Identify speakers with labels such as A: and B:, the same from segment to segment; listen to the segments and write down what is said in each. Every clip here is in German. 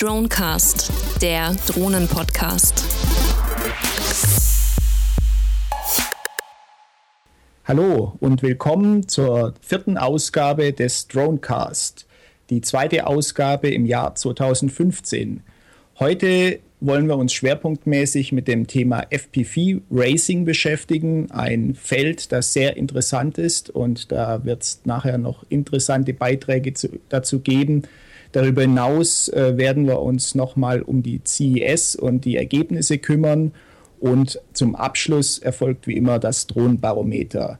A: Dronecast, der Drohnen-Podcast.
B: Hallo und willkommen zur vierten Ausgabe des Dronecast, die zweite Ausgabe im Jahr 2015. Heute wollen wir uns schwerpunktmäßig mit dem Thema FPV Racing beschäftigen. Ein Feld, das sehr interessant ist und da wird es nachher noch interessante Beiträge zu, dazu geben. Darüber hinaus äh, werden wir uns nochmal um die CES und die Ergebnisse kümmern. Und zum Abschluss erfolgt wie immer das Drohnenbarometer.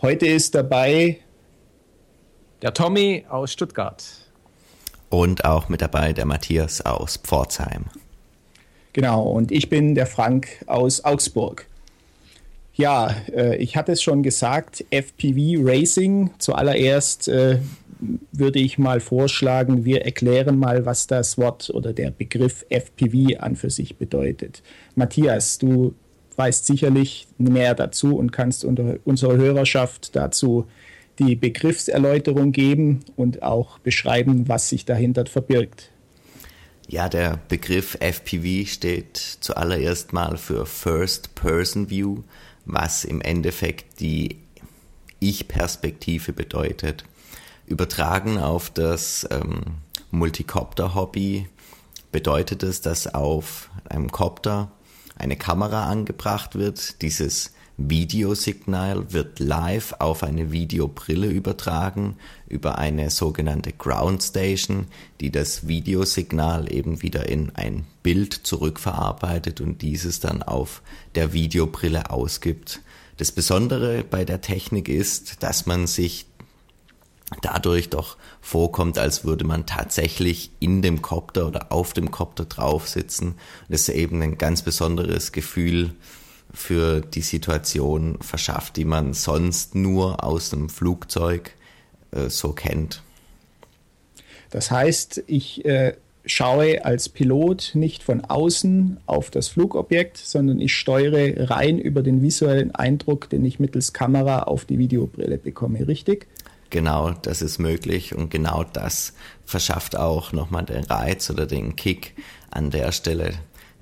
B: Heute ist dabei
C: der Tommy aus Stuttgart.
D: Und auch mit dabei der Matthias aus Pforzheim.
B: Genau, und ich bin der Frank aus Augsburg. Ja, äh, ich hatte es schon gesagt, FPV Racing. Zuallererst äh, würde ich mal vorschlagen, wir erklären mal, was das Wort oder der Begriff FPV an für sich bedeutet. Matthias, du weißt sicherlich mehr dazu und kannst unserer Hörerschaft dazu die Begriffserläuterung geben und auch beschreiben, was sich dahinter verbirgt.
D: Ja, der Begriff FPV steht zuallererst mal für First Person View, was im Endeffekt die Ich-Perspektive bedeutet. Übertragen auf das ähm, Multicopter-Hobby bedeutet es, dass auf einem Copter eine Kamera angebracht wird. Dieses Videosignal wird live auf eine Videobrille übertragen über eine sogenannte Ground Station, die das Videosignal eben wieder in ein Bild zurückverarbeitet und dieses dann auf der Videobrille ausgibt. Das Besondere bei der Technik ist, dass man sich dadurch doch vorkommt, als würde man tatsächlich in dem Kopter oder auf dem Kopter drauf sitzen. Das ist eben ein ganz besonderes Gefühl für die Situation verschafft, die man sonst nur aus dem Flugzeug äh, so kennt.
B: Das heißt, ich äh, schaue als Pilot nicht von außen auf das Flugobjekt, sondern ich steuere rein über den visuellen Eindruck, den ich mittels Kamera auf die Videobrille bekomme, richtig?
D: Genau, das ist möglich und genau das verschafft auch nochmal den Reiz oder den Kick an der Stelle.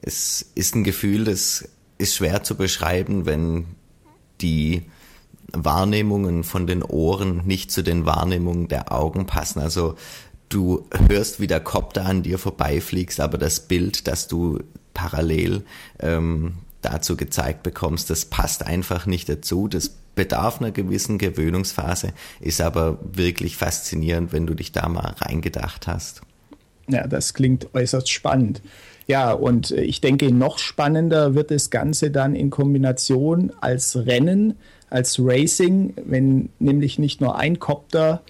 D: Es ist ein Gefühl, das ist schwer zu beschreiben, wenn die Wahrnehmungen von den Ohren nicht zu den Wahrnehmungen der Augen passen. Also du hörst, wie der Kopter an dir vorbeifliegst, aber das Bild, das du parallel ähm, dazu gezeigt bekommst, das passt einfach nicht dazu. Das bedarf einer gewissen Gewöhnungsphase, ist aber wirklich faszinierend, wenn du dich da mal reingedacht hast.
B: Ja, das klingt äußerst spannend. Ja, und äh, ich denke, noch spannender wird das Ganze dann in Kombination als Rennen, als Racing, wenn nämlich nicht nur ein Kopter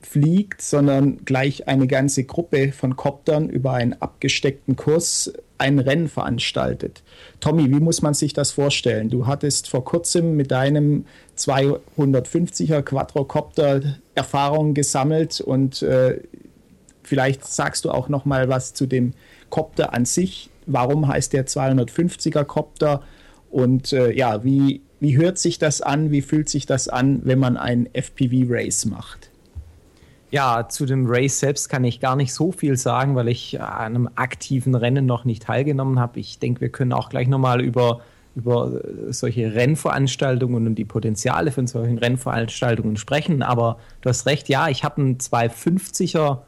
B: fliegt, sondern gleich eine ganze Gruppe von Koptern über einen abgesteckten Kurs ein Rennen veranstaltet. Tommy, wie muss man sich das vorstellen? Du hattest vor kurzem mit deinem 250er Quadrocopter Erfahrungen gesammelt und äh, vielleicht sagst du auch noch mal was zu dem Copter an sich. Warum heißt der 250er Copter? Und äh, ja, wie, wie hört sich das an? Wie fühlt sich das an, wenn man ein FPV-Race macht?
C: Ja, zu dem Race selbst kann ich gar nicht so viel sagen, weil ich an einem aktiven Rennen noch nicht teilgenommen habe. Ich denke, wir können auch gleich nochmal über, über solche Rennveranstaltungen und die Potenziale von solchen Rennveranstaltungen sprechen. Aber du hast recht, ja, ich habe einen 250er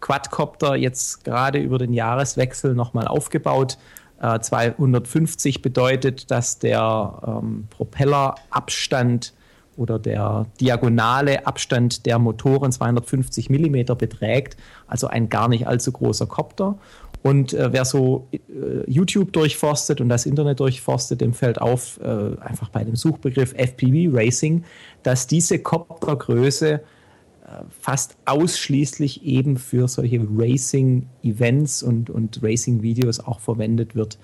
C: Quadcopter jetzt gerade über den Jahreswechsel nochmal aufgebaut. Äh, 250 bedeutet, dass der ähm, Propellerabstand oder der diagonale Abstand der Motoren 250 mm beträgt, also ein gar nicht allzu großer Kopter. Und äh, wer so äh, YouTube durchforstet und das Internet durchforstet, dem fällt auf, äh, einfach bei dem Suchbegriff FPV Racing, dass diese Koptergröße äh, fast ausschließlich eben für solche Racing-Events und, und Racing-Videos auch verwendet wird.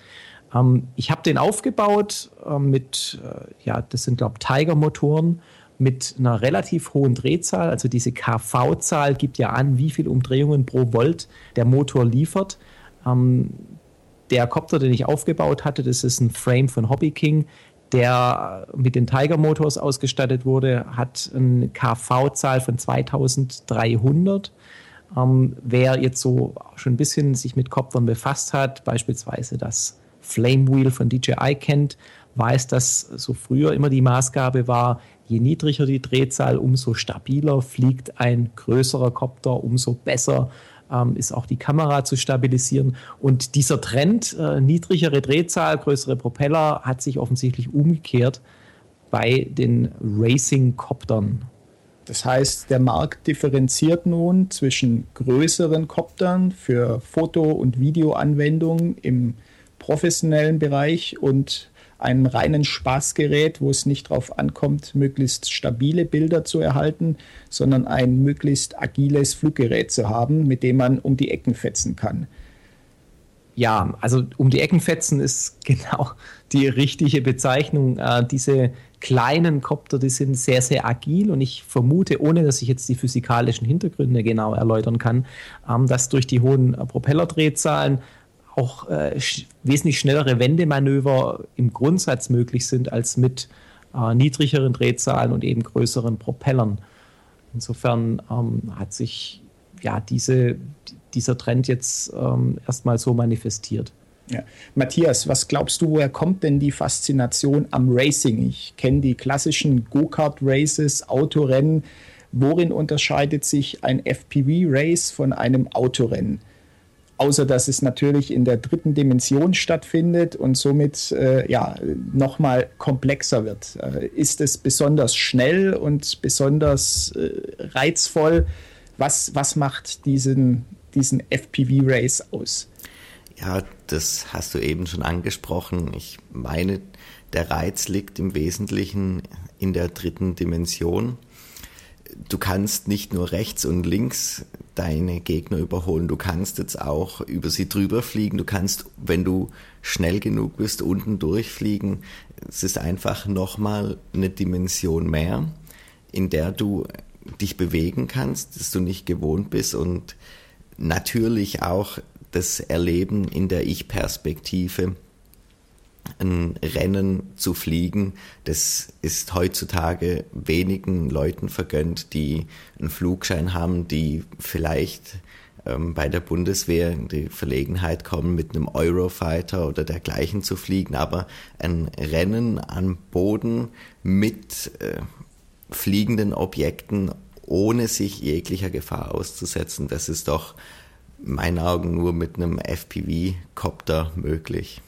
C: Ähm, ich habe den aufgebaut äh, mit, äh, ja, das sind glaube ich Tiger-Motoren mit einer relativ hohen Drehzahl. Also diese KV-Zahl gibt ja an, wie viele Umdrehungen pro Volt der Motor liefert. Ähm, der Copter, den ich aufgebaut hatte, das ist ein Frame von Hobby King, der mit den Tiger Motors ausgestattet wurde, hat eine KV-Zahl von 2300 Ähm, wer jetzt so schon ein bisschen sich mit Koptern befasst hat, beispielsweise das Flame Wheel von DJI kennt, weiß, dass so früher immer die Maßgabe war, je niedriger die Drehzahl, umso stabiler fliegt ein größerer Kopter, umso besser ähm, ist auch die Kamera zu stabilisieren. Und dieser Trend, äh, niedrigere Drehzahl, größere Propeller, hat sich offensichtlich umgekehrt bei den Racing-Koptern.
B: Das heißt, der Markt differenziert nun zwischen größeren Koptern für Foto- und Videoanwendungen im professionellen Bereich und einem reinen Spaßgerät, wo es nicht darauf ankommt, möglichst stabile Bilder zu erhalten, sondern ein möglichst agiles Fluggerät zu haben, mit dem man um die Ecken fetzen kann.
C: Ja, also um die Ecken fetzen ist genau die richtige Bezeichnung. Äh, diese kleinen Kopter, die sind sehr, sehr agil und ich vermute, ohne dass ich jetzt die physikalischen Hintergründe genau erläutern kann, ähm, dass durch die hohen Propellerdrehzahlen auch äh, sch wesentlich schnellere Wendemanöver im Grundsatz möglich sind als mit äh, niedrigeren Drehzahlen und eben größeren Propellern. Insofern ähm, hat sich ja diese, dieser Trend jetzt ähm, erstmal so manifestiert.
B: Ja. Matthias, was glaubst du, woher kommt denn die Faszination am Racing? Ich kenne die klassischen Go-Kart-Races, Autorennen. Worin unterscheidet sich ein FPV-Race von einem Autorennen? Außer dass es natürlich in der dritten Dimension stattfindet und somit äh, ja, nochmal komplexer wird. Äh, ist es besonders schnell und besonders äh, reizvoll? Was, was macht diesen, diesen FPV-Race aus?
D: Ja, das hast du eben schon angesprochen. Ich meine, der Reiz liegt im Wesentlichen in der dritten Dimension. Du kannst nicht nur rechts und links deine Gegner überholen, du kannst jetzt auch über sie drüber fliegen, du kannst, wenn du schnell genug bist, unten durchfliegen. Es ist einfach nochmal eine Dimension mehr, in der du dich bewegen kannst, dass du nicht gewohnt bist und natürlich auch das Erleben in der Ich-Perspektive, ein Rennen zu fliegen, das ist heutzutage wenigen Leuten vergönnt, die einen Flugschein haben, die vielleicht ähm, bei der Bundeswehr in die Verlegenheit kommen, mit einem Eurofighter oder dergleichen zu fliegen, aber ein Rennen am Boden mit äh, fliegenden Objekten, ohne sich jeglicher Gefahr auszusetzen, das ist doch meinen Augen nur mit einem FPV-Copter möglich.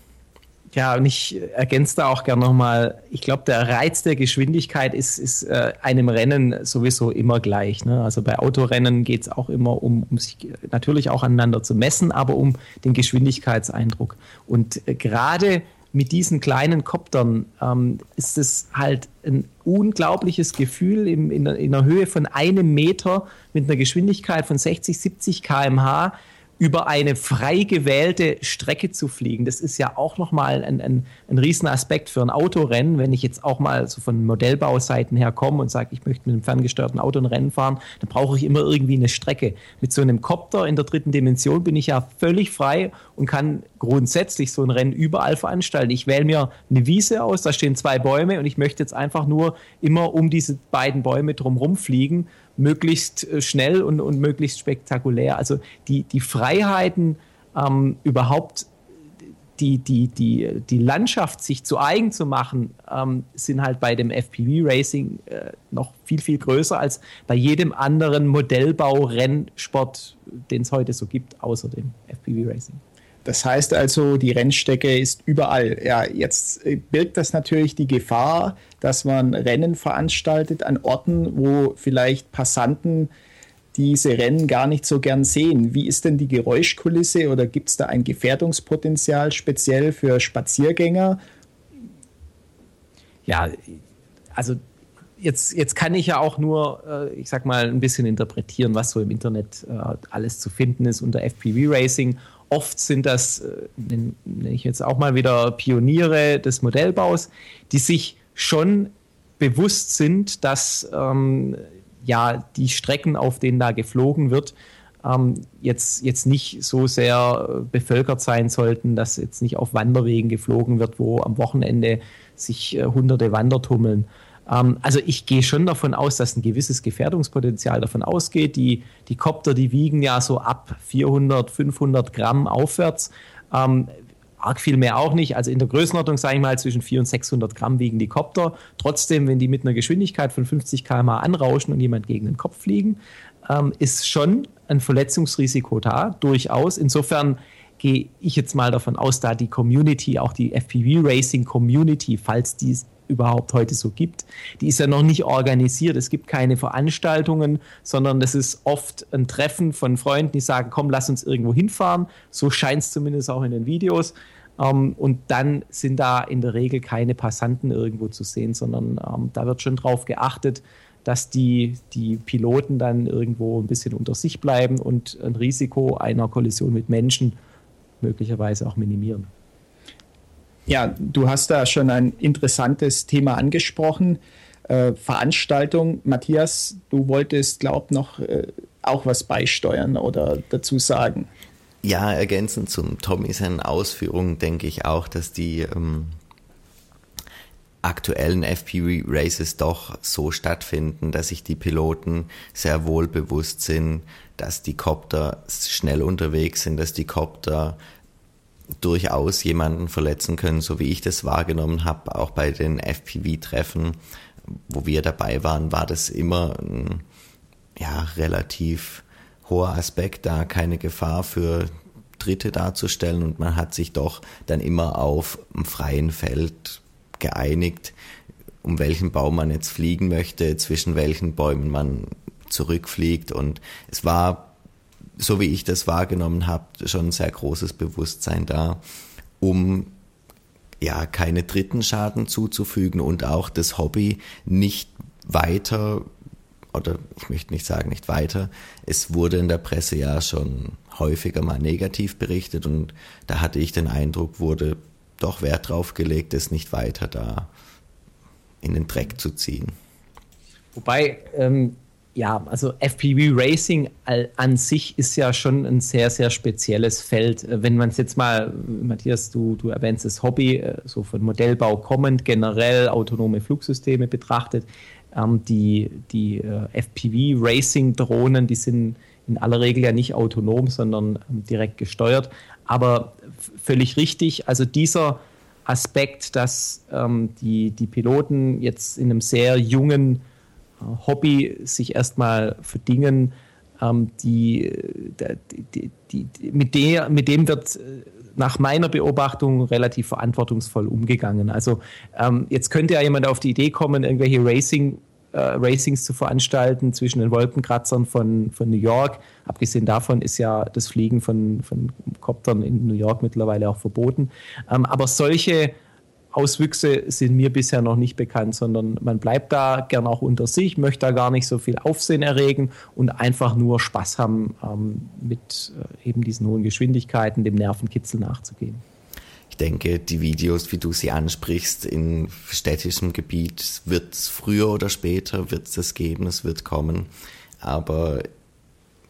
C: Ja, und ich ergänze da auch gerne nochmal, ich glaube, der Reiz der Geschwindigkeit ist, ist äh, einem Rennen sowieso immer gleich. Ne? Also bei Autorennen geht es auch immer um, um sich natürlich auch aneinander zu messen, aber um den Geschwindigkeitseindruck. Und äh, gerade mit diesen kleinen Koptern ähm, ist es halt ein unglaubliches Gefühl in, in, in einer Höhe von einem Meter mit einer Geschwindigkeit von 60, 70 km/h über eine frei gewählte Strecke zu fliegen. Das ist ja auch nochmal ein, ein, ein Riesenaspekt für ein Autorennen. Wenn ich jetzt auch mal so von Modellbauseiten her komme und sage, ich möchte mit einem ferngesteuerten Auto ein Rennen fahren, dann brauche ich immer irgendwie eine Strecke. Mit so einem Copter in der dritten Dimension bin ich ja völlig frei und kann grundsätzlich so ein Rennen überall veranstalten. Ich wähle mir eine Wiese aus, da stehen zwei Bäume und ich möchte jetzt einfach nur immer um diese beiden Bäume drumherum fliegen möglichst äh, schnell und, und möglichst spektakulär. Also die, die Freiheiten ähm, überhaupt die, die, die, die Landschaft sich zu eigen zu machen, ähm, sind halt bei dem FPV-Racing äh, noch viel, viel größer als bei jedem anderen Modellbau-Rennsport, den es heute so gibt, außer dem FPV-Racing.
B: Das heißt also, die Rennstrecke ist überall. Ja, jetzt äh, birgt das natürlich die Gefahr, dass man Rennen veranstaltet an Orten, wo vielleicht Passanten diese Rennen gar nicht so gern sehen. Wie ist denn die Geräuschkulisse oder gibt es da ein Gefährdungspotenzial speziell für Spaziergänger?
C: Ja, also jetzt, jetzt kann ich ja auch nur, äh, ich sag mal, ein bisschen interpretieren, was so im Internet äh, alles zu finden ist unter FPV Racing Oft sind das, äh, nenne ich jetzt auch mal wieder Pioniere des Modellbaus, die sich schon bewusst sind, dass ähm, ja die Strecken, auf denen da geflogen wird, ähm, jetzt, jetzt nicht so sehr bevölkert sein sollten, dass jetzt nicht auf Wanderwegen geflogen wird, wo am Wochenende sich äh, hunderte Wander tummeln. Ähm, also ich gehe schon davon aus, dass ein gewisses Gefährdungspotenzial davon ausgeht. Die, die Kopter, die wiegen ja so ab 400, 500 Gramm aufwärts. Ähm, arg viel mehr auch nicht. Also in der Größenordnung, sage ich mal, zwischen 400 und 600 Gramm wiegen die Kopter. Trotzdem, wenn die mit einer Geschwindigkeit von 50 km/h anrauschen und jemand gegen den Kopf fliegen, ähm, ist schon ein Verletzungsrisiko da, durchaus. Insofern gehe ich jetzt mal davon aus, da die Community, auch die FPV Racing Community, falls die es überhaupt heute so gibt, die ist ja noch nicht organisiert. Es gibt keine Veranstaltungen, sondern das ist oft ein Treffen von Freunden, die sagen, komm, lass uns irgendwo hinfahren. So scheint es zumindest auch in den Videos. Um, ähm, und dann sind da in der Regel keine Passanten irgendwo zu sehen, sondern um, ähm, da wird schon drauf geachtet, dass die, die Piloten dann irgendwo ein bisschen unter sich bleiben und ein Risiko einer Kollision mit Menschen möglicherweise auch minimieren.
B: Ja, du hast da schon ein interessantes Thema angesprochen. Äh, Veranstaltung. Matthias, du wolltest, glaub noch äh, auch was beisteuern oder dazu sagen.
D: Ja, ergänzend zum Tommy seinen Ausführungen denke ich auch, dass die ähm, aktuellen FPV Races doch so stattfinden, dass sich die Piloten sehr wohl bewusst sind, dass die Copter schnell unterwegs sind, dass die Copter durchaus jemanden verletzen können, so wie ich das wahrgenommen habe, auch bei den FPV-Treffen, wo wir dabei waren, war das immer ein ja, relativ hoher Aspekt, da keine Gefahr für Dritte darzustellen. Und man hat sich doch dann immer auf einem freien Feld geeinigt, um welchen Baum man jetzt fliegen möchte, zwischen welchen Bäumen man zurückfliegt. Und es war so wie ich das wahrgenommen habe, schon ein sehr großes Bewusstsein da, um ja keine dritten Schaden zuzufügen und auch das Hobby nicht weiter oder ich möchte nicht sagen nicht weiter. Es wurde in der Presse ja schon häufiger mal negativ berichtet und da hatte ich den Eindruck, wurde doch Wert drauf gelegt, es nicht weiter da in den Dreck zu ziehen.
C: Wobei ähm, ja, also FPV Racing an sich ist ja schon ein sehr, sehr spezielles Feld. Äh, wenn man es jetzt mal, Matthias, du, du erwähnst das Hobby, äh, so von Modellbau kommend, generell autonome Flugsysteme betrachtet, ähm, die, die äh, FPV Racing Drohnen, die sind in aller Regel ja nicht autonom, sondern ähm, direkt gesteuert. Aber völlig richtig, also dieser Aspekt, dass ähm, die, die Piloten jetzt in einem sehr jungen Hobby sich erstmal für Dingen, ähm, die, die, die, die, mit, der, mit dem wird äh, nach meiner Beobachtung relativ verantwortungsvoll umgegangen. Also ähm, jetzt könnte ja jemand auf die Idee kommen, irgendwelche Racing äh, Racings zu veranstalten zwischen den Wolkenkratzern von, von New York. Abgesehen davon ist ja das Fliegen von, von Koptern in New York mittlerweile auch verboten. Ähm, aber solche Auswüchse sind mir bisher noch nicht bekannt, sondern man bleibt da gern auch unter sich, möchte da gar nicht so viel Aufsehen erregen und einfach nur Spaß haben, ähm, mit äh, eben diesen hohen Geschwindigkeiten, dem Nervenkitzel nachzugehen.
D: Ich denke, die Videos, wie du sie ansprichst, in städtischem Gebiet wird es früher oder später wird es das geben, es wird kommen. Aber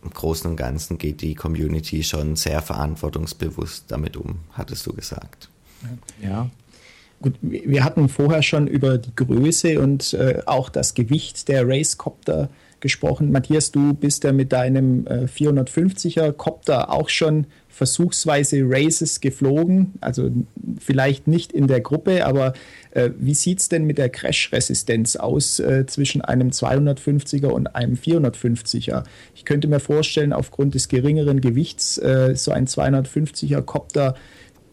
D: im Großen und Ganzen geht die Community schon sehr verantwortungsbewusst damit um, hattest du gesagt.
B: Ja, Gut, wir hatten vorher schon über die Größe und äh, auch das Gewicht der Racecopter gesprochen. Matthias, du bist ja mit deinem äh, 450er Copter auch schon versuchsweise Races geflogen. Also vielleicht nicht in der Gruppe, aber äh, wie sieht es denn mit der Crash-Resistenz aus äh, zwischen einem 250er und einem 450er? Ich könnte mir vorstellen, aufgrund des geringeren Gewichts, äh, so ein 250er Copter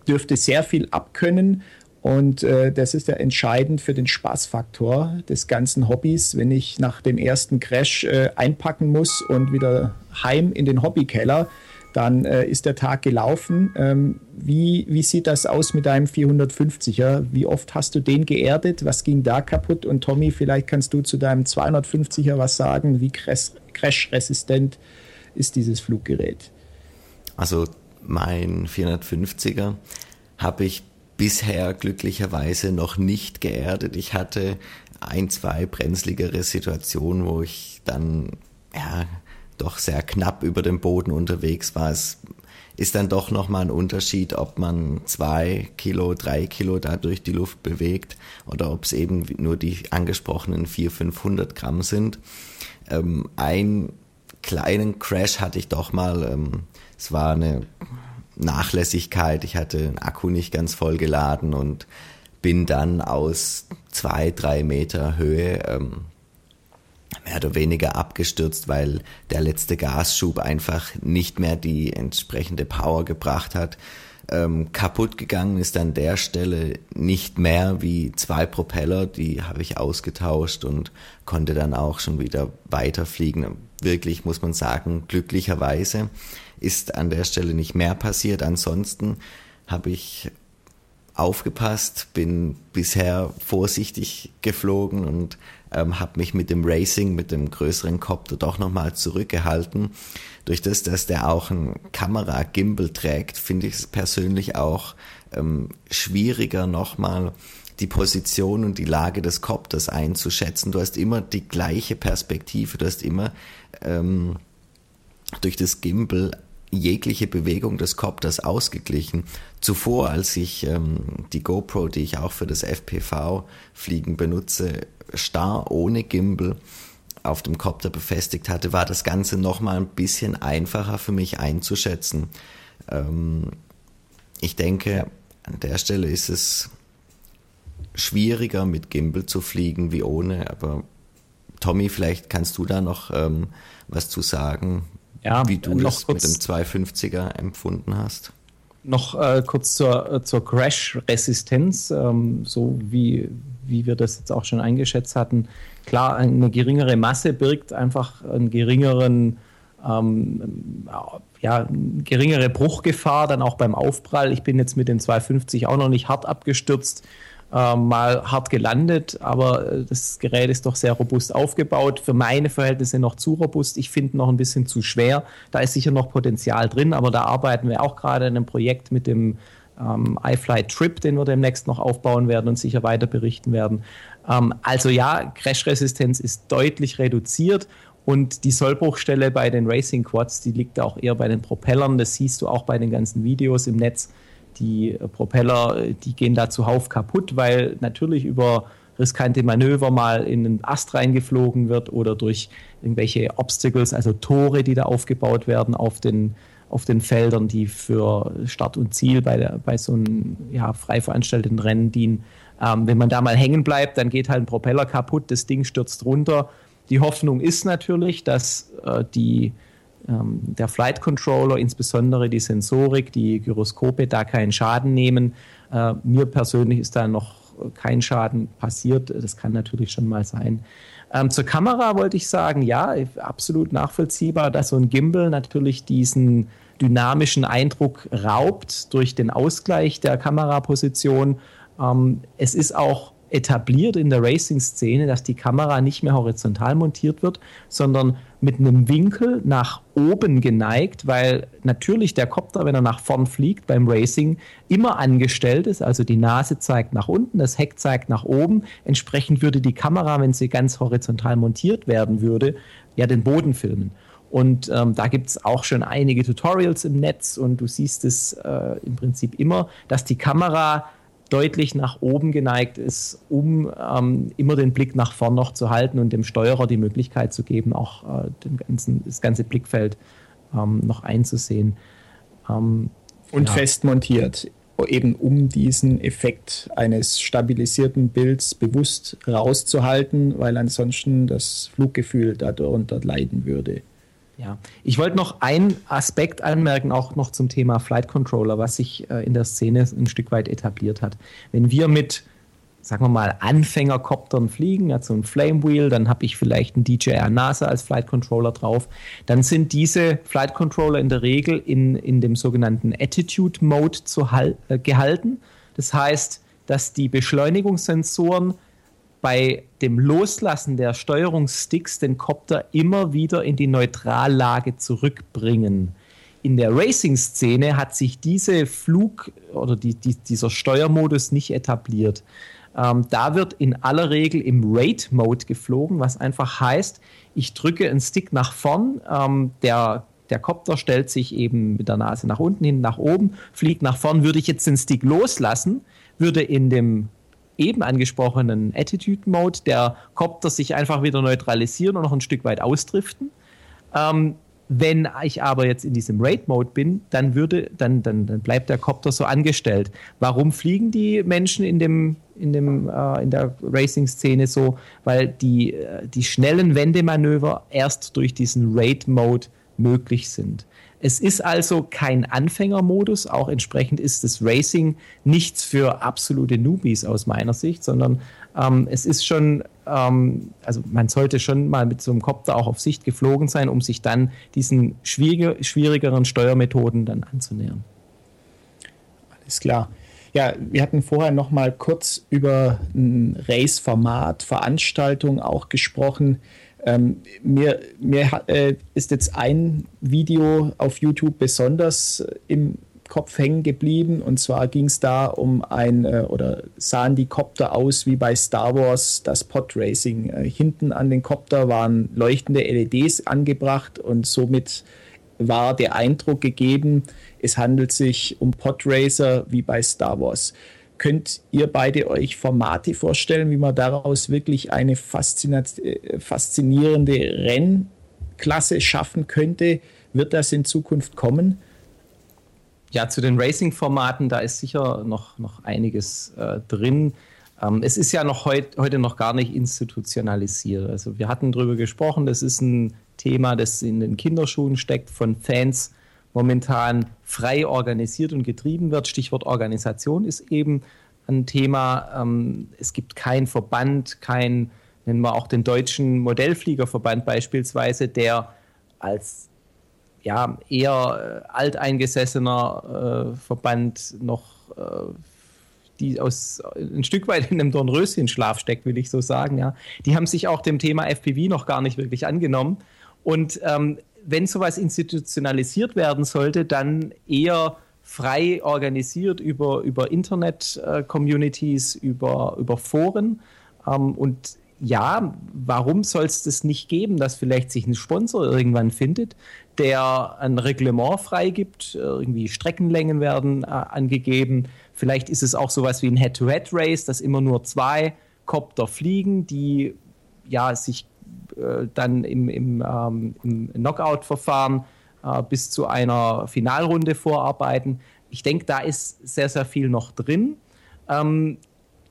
B: dürfte sehr viel abkönnen und äh, das ist ja entscheidend für den Spaßfaktor des ganzen Hobbys, wenn ich nach dem ersten Crash äh, einpacken muss und wieder heim in den Hobbykeller, dann äh, ist der Tag gelaufen. Ähm, wie, wie sieht das aus mit deinem 450er? Wie oft hast du den geerdet? Was ging da kaputt? Und Tommy, vielleicht kannst du zu deinem 250er was sagen. Wie crash-resistent ist dieses Fluggerät?
D: Also mein 450er habe ich bisher glücklicherweise noch nicht geerdet. Ich hatte ein, zwei brenzligere Situationen, wo ich dann ja doch sehr knapp über dem Boden unterwegs war. Es ist dann doch nochmal ein Unterschied, ob man zwei Kilo, drei Kilo da durch die Luft bewegt oder ob es eben nur die angesprochenen 400, 500 Gramm sind. Ähm, einen kleinen Crash hatte ich doch mal. Ähm, es war eine Nachlässigkeit. Ich hatte den Akku nicht ganz voll geladen und bin dann aus zwei, drei Meter Höhe ähm, mehr oder weniger abgestürzt, weil der letzte Gasschub einfach nicht mehr die entsprechende Power gebracht hat. Ähm, kaputt gegangen ist an der Stelle nicht mehr wie zwei Propeller, die habe ich ausgetauscht und konnte dann auch schon wieder weiterfliegen. Wirklich muss man sagen, glücklicherweise ist an der Stelle nicht mehr passiert. Ansonsten habe ich aufgepasst, bin bisher vorsichtig geflogen und ähm, habe mich mit dem Racing, mit dem größeren Copter doch nochmal zurückgehalten. Durch das, dass der auch ein Kamera-Gimbal trägt, finde ich es persönlich auch ähm, schwieriger nochmal die Position und die Lage des Copters einzuschätzen. Du hast immer die gleiche Perspektive, du hast immer ähm, durch das Gimbal jegliche Bewegung des Copters ausgeglichen. Zuvor, als ich ähm, die GoPro, die ich auch für das FPV-Fliegen benutze, starr ohne Gimbal auf dem Copter befestigt hatte, war das Ganze nochmal ein bisschen einfacher für mich einzuschätzen. Ähm, ich denke, an der Stelle ist es schwieriger mit Gimbal zu fliegen wie ohne, aber Tommy, vielleicht kannst du da noch ähm, was zu sagen, ja, wie du das mit dem 250er empfunden hast.
C: Noch äh, kurz zur, äh, zur Crash-Resistenz, ähm, so wie, wie wir das jetzt auch schon eingeschätzt hatten. Klar, eine geringere Masse birgt einfach einen geringeren, ähm, ja, geringere Bruchgefahr dann auch beim Aufprall. Ich bin jetzt mit den 250 auch noch nicht hart abgestürzt äh, mal hart gelandet, aber äh, das Gerät ist doch sehr robust aufgebaut. Für meine Verhältnisse noch zu robust. Ich finde noch ein bisschen zu schwer. Da ist sicher noch Potenzial drin, aber da arbeiten wir auch gerade an einem Projekt mit dem ähm, iFly Trip, den wir demnächst noch aufbauen werden und sicher weiter berichten werden. Ähm, also ja, Crash-Resistenz ist deutlich reduziert und die Sollbruchstelle bei den Racing Quads, die liegt auch eher bei den Propellern. Das siehst du auch bei den ganzen Videos im Netz die Propeller, die gehen da zuhauf kaputt, weil natürlich über riskante Manöver mal in einen Ast reingeflogen wird oder durch irgendwelche Obstacles, also Tore, die da aufgebaut werden auf den, auf den Feldern, die für Start und Ziel bei, der, bei so einem ja, frei veranstalteten Rennen dienen. Ähm, wenn man da mal hängen bleibt, dann geht halt ein Propeller kaputt, das Ding stürzt runter. Die Hoffnung ist natürlich, dass äh, die der Flight Controller, insbesondere die Sensorik, die Gyroskope, da keinen Schaden nehmen. Äh, mir persönlich ist da noch kein Schaden passiert. Das kann natürlich schon mal sein. Ähm, zur Kamera wollte ich sagen, ja, absolut nachvollziehbar, dass so ein Gimbal natürlich diesen dynamischen Eindruck raubt durch den Ausgleich der Kameraposition. Ähm, es ist auch etabliert in der Racing-Szene, dass die Kamera nicht mehr horizontal montiert wird, sondern mit einem Winkel nach oben geneigt, weil natürlich der Kopter, wenn er nach vorn fliegt beim Racing, immer angestellt ist. Also die Nase zeigt nach unten, das Heck zeigt nach oben. Entsprechend würde die Kamera, wenn sie ganz horizontal montiert werden würde, ja den Boden filmen. Und ähm, da gibt es auch schon einige Tutorials im Netz und du siehst es äh, im Prinzip immer, dass die Kamera deutlich nach oben geneigt ist, um ähm, immer den Blick nach vorn noch zu halten und dem Steuerer die Möglichkeit zu geben, auch äh, den ganzen, das ganze Blickfeld ähm, noch einzusehen.
B: Ähm, und ja. fest montiert, eben um diesen Effekt eines stabilisierten Bilds bewusst rauszuhalten, weil ansonsten das Fluggefühl darunter leiden würde.
C: Ja, ich wollte noch einen Aspekt anmerken, auch noch zum Thema Flight Controller, was sich äh, in der Szene ein Stück weit etabliert hat. Wenn wir mit, sagen wir mal, Anfängerkoptern fliegen, also ein Flame Wheel, dann habe ich vielleicht einen DJI NASA als Flight Controller drauf, dann sind diese Flight Controller in der Regel in, in dem sogenannten Attitude Mode zu äh, gehalten. Das heißt, dass die Beschleunigungssensoren bei dem Loslassen der Steuerungssticks den Copter immer wieder in die Neutrallage zurückbringen. In der Racing-Szene hat sich diese Flug- oder die, die, dieser Steuermodus nicht etabliert. Ähm, da wird in aller Regel im Rate-Mode geflogen, was einfach heißt, ich drücke einen Stick nach vorn, ähm, der der Kopter stellt sich eben mit der Nase nach unten, hin nach oben, fliegt nach vorn. Würde ich jetzt den Stick loslassen, würde in dem eben angesprochenen Attitude Mode der Kopter sich einfach wieder neutralisieren und noch ein Stück weit ausdriften. Ähm, wenn ich aber jetzt in diesem Raid-Mode bin, dann würde, dann, dann, dann bleibt der Kopter so angestellt. Warum fliegen die Menschen in dem, in dem, äh, in der Racing-Szene so? Weil die, äh, die schnellen Wendemanöver erst durch diesen Raid-Mode möglich sind. Es ist also kein Anfängermodus, auch entsprechend ist das Racing nichts für absolute Newbies aus meiner Sicht, sondern ähm, es ist schon, ähm, also man sollte schon mal mit so einem Copter auch auf Sicht geflogen sein, um sich dann diesen schwierige, schwierigeren Steuermethoden dann anzunähern.
B: Alles klar. Ja, wir hatten vorher noch mal kurz über ein Race-Format, Veranstaltung auch gesprochen. Ähm, mir mir äh, ist jetzt ein Video auf YouTube besonders äh, im Kopf hängen geblieben. Und zwar ging es da um ein, äh, oder sahen die Copter aus wie bei Star Wars das Podracing. Äh, hinten an den Copter waren leuchtende LEDs angebracht und somit war der Eindruck gegeben, es handelt sich um Podracer wie bei Star Wars. Könnt ihr beide euch Formate vorstellen, wie man daraus wirklich eine äh, faszinierende Rennklasse schaffen könnte? Wird das in Zukunft kommen?
C: Ja, zu den Racing-Formaten, da ist sicher noch, noch einiges äh, drin. Ähm, es ist ja noch heut, heute noch gar nicht institutionalisiert. Also wir hatten darüber gesprochen, das ist ein Thema, das in den Kinderschuhen steckt, von Fans momentan frei organisiert und getrieben wird. Stichwort Organisation ist eben ein Thema. Ähm, es gibt keinen Verband, kein, nennen wir auch den deutschen Modellfliegerverband beispielsweise, der als ja, eher äh, alteingesessener äh, Verband noch äh, die aus ein Stück weit in einem Dornröschenschlaf steckt, will ich so sagen. Ja. Die haben sich auch dem Thema FPV noch gar nicht wirklich angenommen. Und ähm, wenn sowas institutionalisiert werden sollte, dann eher frei organisiert über, über Internet-Communities, über, über Foren. Ähm, und ja, warum soll es das nicht geben, dass vielleicht sich ein Sponsor irgendwann findet, der ein Reglement freigibt, irgendwie Streckenlängen werden äh, angegeben. Vielleicht ist es auch sowas wie ein Head-to-Head-Race, dass immer nur zwei Copter fliegen, die ja sich dann im, im, ähm, im Knockout-Verfahren äh, bis zu einer Finalrunde vorarbeiten. Ich denke, da ist sehr, sehr viel noch drin. Ähm,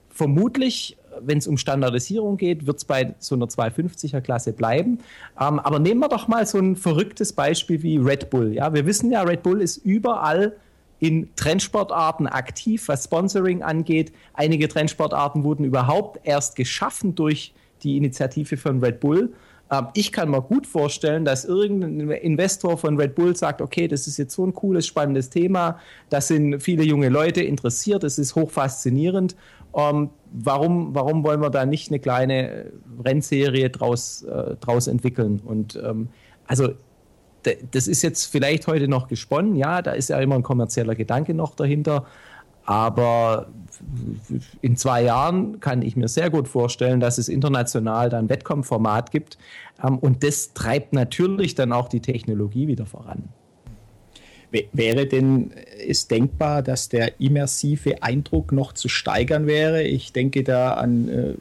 C: vermutlich wenn es um Standardisierung geht, wird es bei so einer 250er Klasse bleiben. Ähm, aber nehmen wir doch mal so ein verrücktes Beispiel wie Red Bull. Ja, wir wissen ja, Red Bull ist überall in Trendsportarten aktiv, was Sponsoring angeht. Einige Trendsportarten wurden überhaupt erst geschaffen durch die Initiative von Red Bull. Ähm, ich kann mir gut vorstellen, dass irgendein Investor von Red Bull sagt, okay, das ist jetzt so ein cooles, spannendes Thema, da sind viele junge Leute interessiert, es ist hochfaszinierend. Ähm, warum, warum wollen wir da nicht eine kleine Rennserie draus, äh, draus entwickeln? Und ähm, also das ist jetzt vielleicht heute noch gesponnen, ja, da ist ja immer ein kommerzieller Gedanke noch dahinter, aber in zwei Jahren kann ich mir sehr gut vorstellen, dass es international dann Wettkampfformat gibt ähm, und das treibt natürlich dann auch die Technologie wieder voran.
B: Wäre denn es denkbar, dass der immersive Eindruck noch zu steigern wäre? Ich denke da an äh,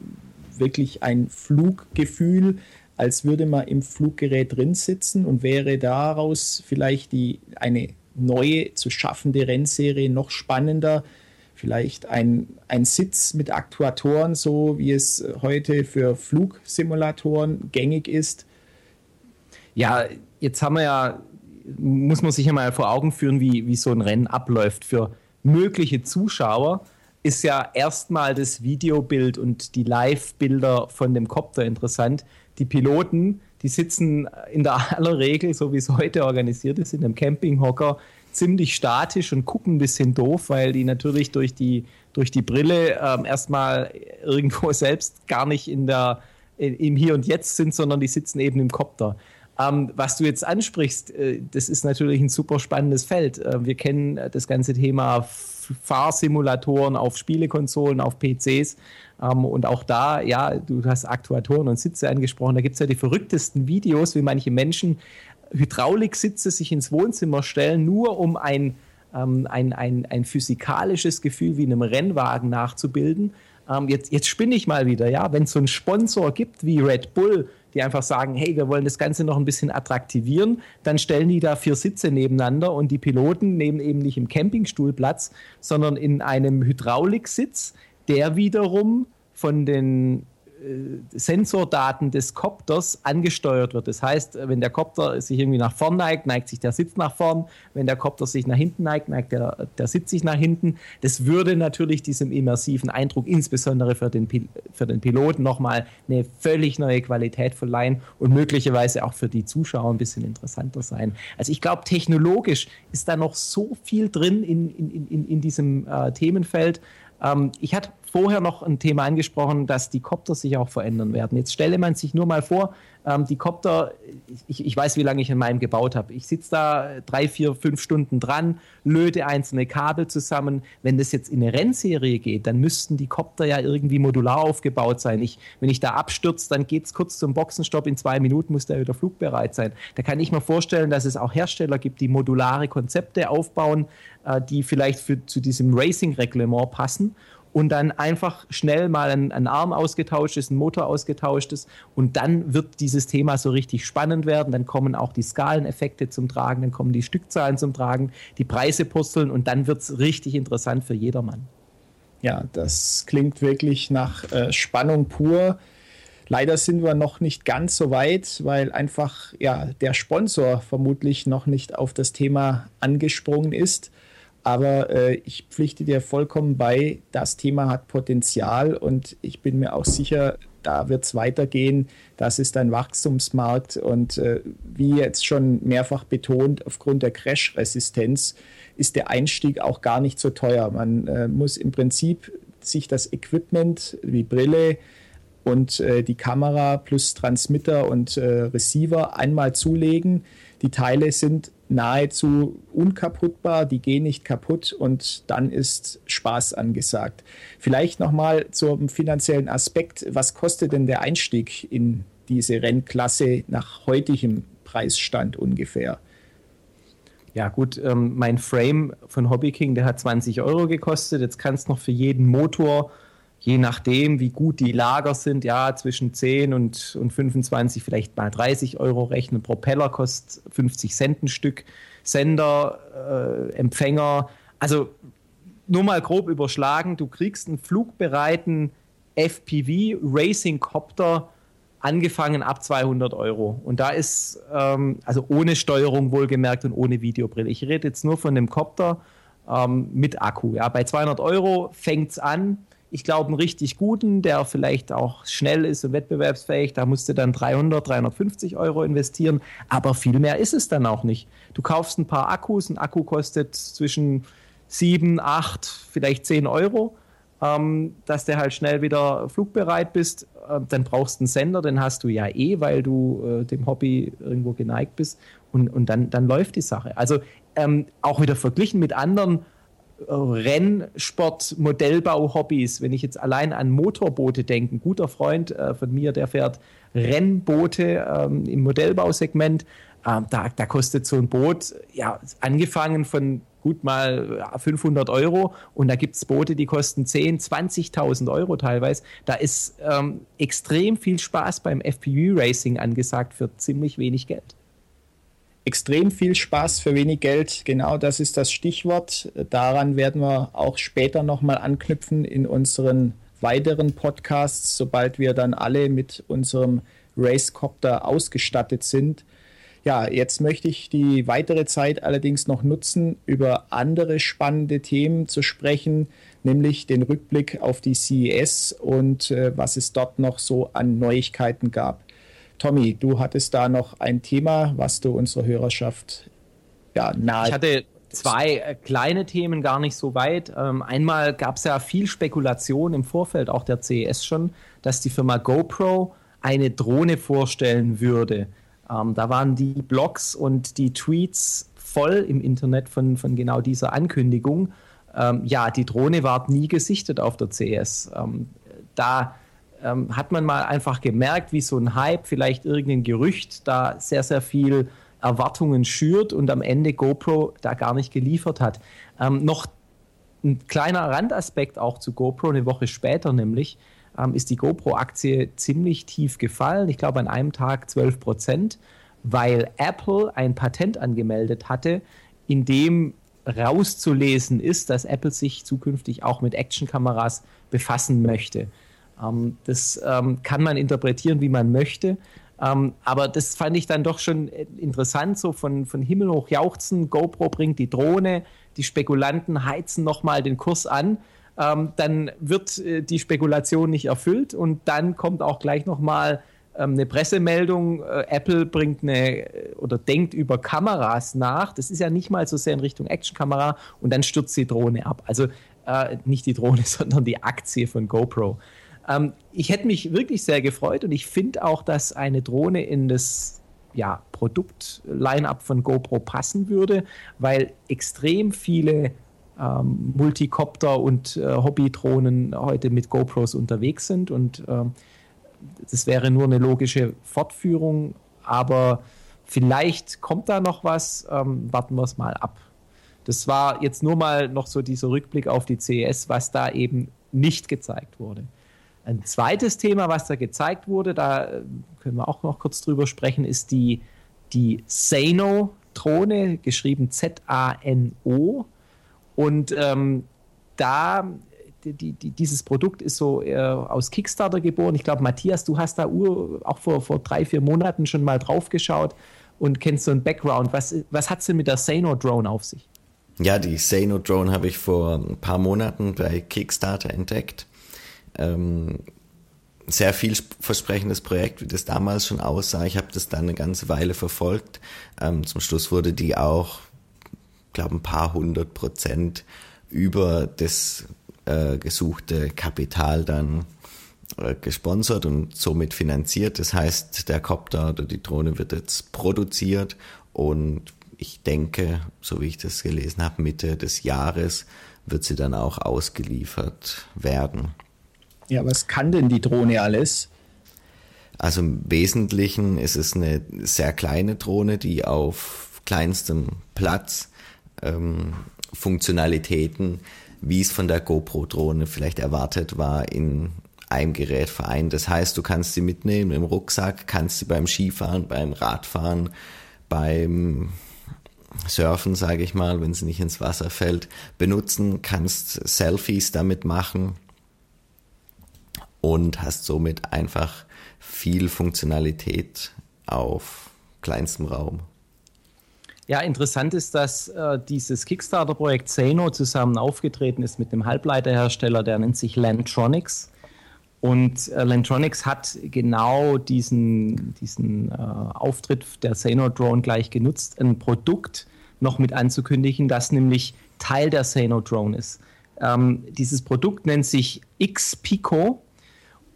B: wirklich ein Fluggefühl, als würde man im Fluggerät drin sitzen und wäre daraus vielleicht die, eine neue zu schaffende Rennserie noch spannender. Vielleicht ein, ein Sitz mit Aktuatoren, so wie es heute für Flugsimulatoren gängig ist.
C: Ja, jetzt haben wir ja muss man sich ja mal vor Augen führen, wie, wie so ein Rennen abläuft. Für mögliche Zuschauer ist ja erstmal das Videobild und die Live-Bilder von dem Kopter interessant. Die Piloten, die sitzen in der aller Regel, so wie es heute organisiert ist, in einem Campinghocker ziemlich statisch und gucken ein bisschen doof, weil die natürlich durch die, durch die Brille ähm, erstmal irgendwo selbst gar nicht in der, im Hier und Jetzt sind, sondern die sitzen eben im Kopter. Ähm, was du jetzt ansprichst, äh, das ist natürlich ein super spannendes Feld. Äh, wir kennen äh, das ganze Thema Fahrsimulatoren auf Spielekonsolen, auf PCs. Ähm, und auch da, ja, du hast Aktuatoren und Sitze angesprochen. Da gibt es ja die verrücktesten Videos, wie manche Menschen Hydrauliksitze sich ins Wohnzimmer stellen, nur um ein, ähm, ein, ein, ein physikalisches Gefühl wie einem Rennwagen nachzubilden. Ähm, jetzt, jetzt spinne ich mal wieder, ja, wenn es so einen Sponsor gibt wie Red Bull, die einfach sagen, hey, wir wollen das Ganze noch ein bisschen attraktivieren, dann stellen die da vier Sitze nebeneinander und die Piloten nehmen eben nicht im Campingstuhl Platz, sondern in einem Hydrauliksitz, der wiederum von den Sensordaten des Kopters angesteuert wird. Das heißt, wenn der Kopter sich irgendwie nach vorn neigt, neigt sich der Sitz nach vorn. Wenn der Kopter sich nach hinten neigt, neigt der, der Sitz sich nach hinten. Das würde natürlich diesem immersiven Eindruck, insbesondere für den, für den Piloten, nochmal eine völlig neue Qualität verleihen und möglicherweise auch für die Zuschauer ein bisschen interessanter sein. Also ich glaube, technologisch ist da noch so viel drin in, in, in, in diesem äh, Themenfeld. Ähm, ich hatte vorher noch ein Thema angesprochen, dass die Kopter sich auch verändern werden. Jetzt stelle man sich nur mal vor, ähm, die Kopter, ich, ich, weiß, wie lange ich in meinem gebaut habe. Ich sitze da drei, vier, fünf Stunden dran, löte einzelne Kabel zusammen. Wenn das jetzt in eine Rennserie geht, dann müssten die Kopter ja irgendwie modular aufgebaut sein. Ich, wenn ich da abstürze, dann geht es kurz zum Boxenstopp. In zwei Minuten muss der wieder flugbereit sein. Da kann ich mir vorstellen, dass es auch Hersteller gibt, die modulare Konzepte aufbauen, äh, die vielleicht für, zu diesem Racing-Reglement passen und dann einfach schnell mal ein, ein, Arm ausgetauscht ist, ein Motor ausgetauscht ist und dann wird dieses Thema so richtig spannend werden. Dann kommen auch die Skaleneffekte zum Tragen, dann kommen die Stückzahlen zum Tragen, die Preise purzeln und dann wird es richtig interessant für jedermann.
B: Ja, das klingt wirklich nach äh, Spannung pur. Leider sind wir noch nicht ganz so weit, weil einfach ja, der Sponsor vermutlich noch nicht auf das Thema angesprungen ist. Aber äh, ich pflichte dir vollkommen bei, das Thema hat Potenzial und ich bin mir auch sicher, da wird es weitergehen. Das ist ein Wachstumsmarkt und äh, wie jetzt schon mehrfach betont, aufgrund der Crash-Resistenz ist der Einstieg auch gar nicht so teuer. Man äh, muss im Prinzip sich das Equipment wie Brille und äh, die Kamera plus Transmitter und äh, Receiver einmal zulegen. Die Teile sind nahezu unkaputtbar, die gehen nicht kaputt und dann ist Spaß angesagt. Vielleicht nochmal zum finanziellen Aspekt. Was kostet denn der Einstieg in diese Rennklasse nach heutigem Preisstand ungefähr?
C: Ja gut, ähm, mein Frame von Hobby King, der hat 20 Euro gekostet. Jetzt kannst du noch für jeden Motor je nachdem, wie gut die Lager sind, ja, zwischen 10 und, und 25, vielleicht mal 30 Euro rechnen. Propeller kostet 50 Cent ein Stück, Sender, äh, Empfänger. Also nur mal grob überschlagen, du kriegst einen flugbereiten FPV Racing Copter angefangen ab 200 Euro. Und da ist, ähm, also ohne Steuerung wohlgemerkt und ohne Videobrille. Ich rede jetzt nur von dem Copter ähm, mit Akku. Ja, bei 200 Euro fängt es an ich glaube, einen richtig guten, der vielleicht auch schnell ist und wettbewerbsfähig, da musst du dann 300, 350 Euro investieren. Aber viel mehr ist es dann auch nicht. Du kaufst ein paar Akkus, ein Akku kostet zwischen 7, 8, vielleicht 10 Euro. Ähm, dass der halt schnell wieder flugbereit bist. Äh, dann brauchst du einen Sender, den hast du ja eh, weil du äh, dem Hobby irgendwo geneigt bist. Und, und dann, dann läuft die Sache. Also ähm, auch wieder verglichen mit anderen Rennsport, Modellbau, Hobbys. Wenn ich jetzt allein an Motorboote denke, ein guter Freund äh, von mir, der fährt Rennboote ähm, im Modellbausegment. Ähm, da, da kostet so ein Boot, ja, angefangen von gut mal 500 Euro und da gibt es Boote, die kosten 10, 20.000 Euro teilweise. Da ist ähm, extrem viel Spaß beim FPV-Racing angesagt für ziemlich wenig Geld
B: extrem viel Spaß für wenig Geld. Genau das ist das Stichwort. Daran werden wir auch später nochmal anknüpfen in unseren weiteren Podcasts, sobald wir dann alle mit unserem Racecopter ausgestattet sind. Ja, jetzt möchte ich die weitere Zeit allerdings noch nutzen, über andere spannende Themen zu sprechen, nämlich den Rückblick auf die CES und äh, was es dort noch so an Neuigkeiten gab. Tommy, du hattest da noch ein Thema, was du unserer Hörerschaft ja, nahe.
C: Ich hatte zwei äh, kleine Themen gar nicht so weit. Ähm, einmal gab es ja viel Spekulation im Vorfeld auch der CES schon, dass die Firma GoPro eine Drohne vorstellen würde. Ähm, da waren die Blogs und die Tweets voll im Internet von, von genau dieser Ankündigung. Ähm, ja, die Drohne war nie gesichtet auf der CES. Ähm, da ähm, hat man mal einfach gemerkt, wie so ein Hype, vielleicht irgendein Gerücht, da sehr, sehr viel Erwartungen schürt und am Ende GoPro da gar nicht geliefert hat. Ähm, noch ein kleiner Randaspekt auch zu GoPro, eine Woche später nämlich, ähm, ist die GoPro-Aktie ziemlich tief gefallen. Ich glaube an einem Tag 12 Prozent, weil Apple ein Patent angemeldet hatte, in dem rauszulesen ist, dass Apple sich zukünftig auch mit Actionkameras befassen möchte. Ähm, das ähm, kann man interpretieren, wie man möchte. Ähm, aber das fand ich dann doch schon interessant, so von, von Himmel hoch jauchzen. GoPro bringt die Drohne, die Spekulanten heizen nochmal den Kurs an. Dann wird äh, die Spekulation nicht erfüllt und dann kommt auch gleich nochmal eine Pressemeldung. Äh, Apple bringt eine äh, oder denkt über Kameras nach. Das ist ja nicht mal so sehr in Richtung Actionkamera und dann stürzt die Drohne ab. Also nicht die Drohne, sondern die Aktie von GoPro. Ähm, ich hätte mich wirklich sehr gefreut und ich finde auch, dass eine Drohne in das ja, Produkt-Line-up von GoPro passen würde, weil extrem viele ähm, Multicopter und äh, Hobbydrohnen heute mit GoPros unterwegs sind und ähm, das wäre nur eine logische Fortführung, aber vielleicht kommt da noch was, ähm, warten wir es mal ab. Das war jetzt nur mal noch so dieser Rückblick auf die CES, was da eben nicht gezeigt wurde. Ein zweites Thema, was da gezeigt wurde, da äh, können wir auch noch kurz drüber sprechen, ist die, die Zano-Drohne, geschrieben Z-A-N-O. Und ähm, da, die, die, dieses Produkt ist so äh, aus Kickstarter geboren. Ich glaube, Matthias, du hast da auch vor, vor drei, vier Monaten schon mal drauf geschaut und kennst so einen Background. Was, was hat es denn mit der Sano-Drone auf sich?
D: Ja, die Sano Drone habe ich vor ein paar Monaten bei Kickstarter entdeckt ähm, sehr vielversprechendes Projekt, wie das damals schon aussah. Ich habe das dann eine ganze Weile verfolgt. Ähm, zum Schluss wurde die auch, glaube ein paar hundert Prozent über das äh, gesuchte Kapital dann äh, gesponsert und somit finanziert. Das heißt, der Copter oder die Drohne wird jetzt produziert und ich denke, so wie ich das gelesen habe, Mitte des Jahres wird sie dann auch ausgeliefert werden.
B: Ja, was kann denn die Drohne alles?
D: Also im Wesentlichen ist es eine sehr kleine Drohne, die auf kleinstem Platz ähm, Funktionalitäten, wie es von der GoPro-Drohne vielleicht erwartet war, in einem Gerät vereint. Das heißt, du kannst sie mitnehmen im Rucksack, kannst sie beim Skifahren, beim Radfahren, beim Surfen, sage ich mal, wenn sie nicht ins Wasser fällt, benutzen, kannst Selfies damit machen und hast somit einfach viel Funktionalität auf kleinstem Raum.
C: Ja, interessant ist, dass äh, dieses Kickstarter-Projekt Zeno zusammen aufgetreten ist mit dem Halbleiterhersteller, der nennt sich Lantronics. Und äh, Lantronics hat genau diesen, diesen äh, Auftritt der Zeno Drone gleich genutzt, ein Produkt noch mit anzukündigen, das nämlich Teil der Zeno Drone ist. Ähm, dieses Produkt nennt sich X-Pico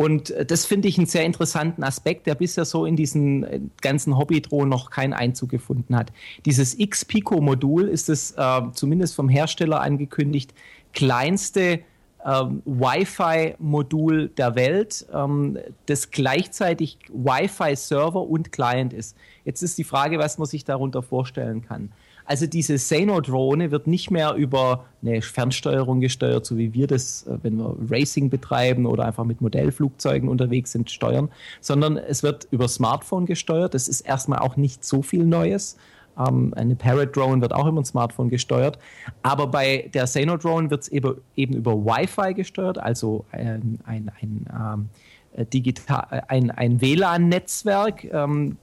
C: und das finde ich einen sehr interessanten Aspekt, der bisher so in diesen äh, ganzen Hobbydrohnen noch keinen Einzug gefunden hat. Dieses X-Pico-Modul ist das äh, zumindest vom Hersteller angekündigt kleinste ähm, Wi-Fi-Modul der Welt, ähm, das gleichzeitig Wi-Fi-Server und Client ist. Jetzt ist die Frage, was man sich darunter vorstellen kann. Also diese Sano-Drohne wird nicht mehr über eine Fernsteuerung gesteuert, so wie wir das, äh, wenn wir Racing betreiben oder einfach mit Modellflugzeugen unterwegs sind, steuern, sondern es wird über Smartphone gesteuert. Das ist erstmal auch nicht so viel Neues. Ähm, eine Parrot Drone wird auch über ein Smartphone gesteuert. Aber bei der Sano Drone wird es eben, eben über Wi-Fi gesteuert, also ein, ein, ein, ähm, äh, digital, ein, ein WLAN-Netzwerk, ähm,